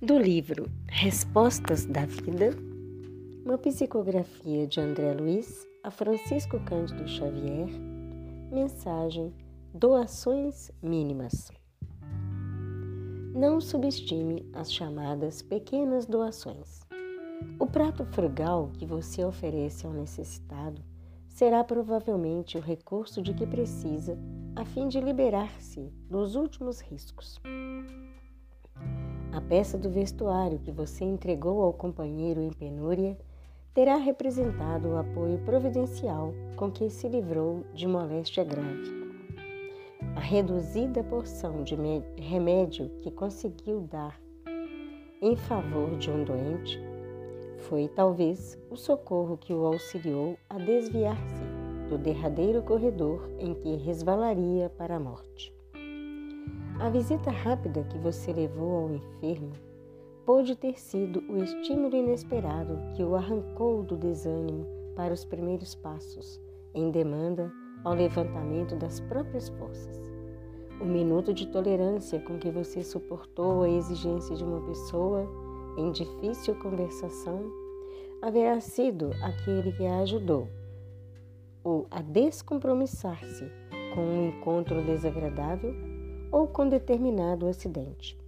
do livro Respostas da Vida, uma psicografia de André Luiz a Francisco Cândido Xavier, mensagem Doações mínimas. Não subestime as chamadas pequenas doações. O prato frugal que você oferece ao necessitado será provavelmente o recurso de que precisa a fim de liberar-se dos últimos riscos. A peça do vestuário que você entregou ao companheiro em penúria terá representado o apoio providencial com que se livrou de moléstia grave. A reduzida porção de remédio que conseguiu dar em favor de um doente foi talvez o socorro que o auxiliou a desviar-se do derradeiro corredor em que resvalaria para a morte. A visita rápida que você levou ao enfermo pôde ter sido o estímulo inesperado que o arrancou do desânimo para os primeiros passos, em demanda ao levantamento das próprias forças. O minuto de tolerância com que você suportou a exigência de uma pessoa em difícil conversação haverá sido aquele que a ajudou ou a descompromissar-se com um encontro desagradável ou com determinado acidente.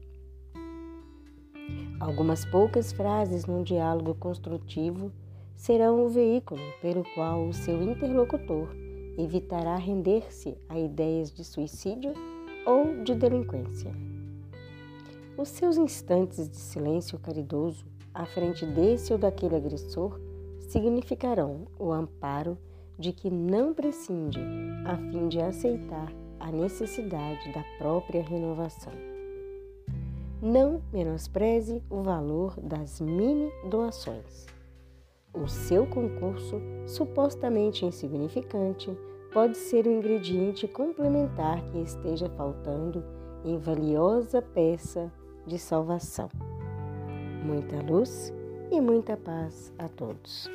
Algumas poucas frases num diálogo construtivo serão o veículo pelo qual o seu interlocutor evitará render-se a ideias de suicídio ou de delinquência. Os seus instantes de silêncio caridoso à frente desse ou daquele agressor significarão o amparo de que não prescinde a fim de aceitar a necessidade da própria renovação. Não menospreze o valor das mini doações. O seu concurso, supostamente insignificante, pode ser o ingrediente complementar que esteja faltando em valiosa peça de salvação. Muita luz e muita paz a todos.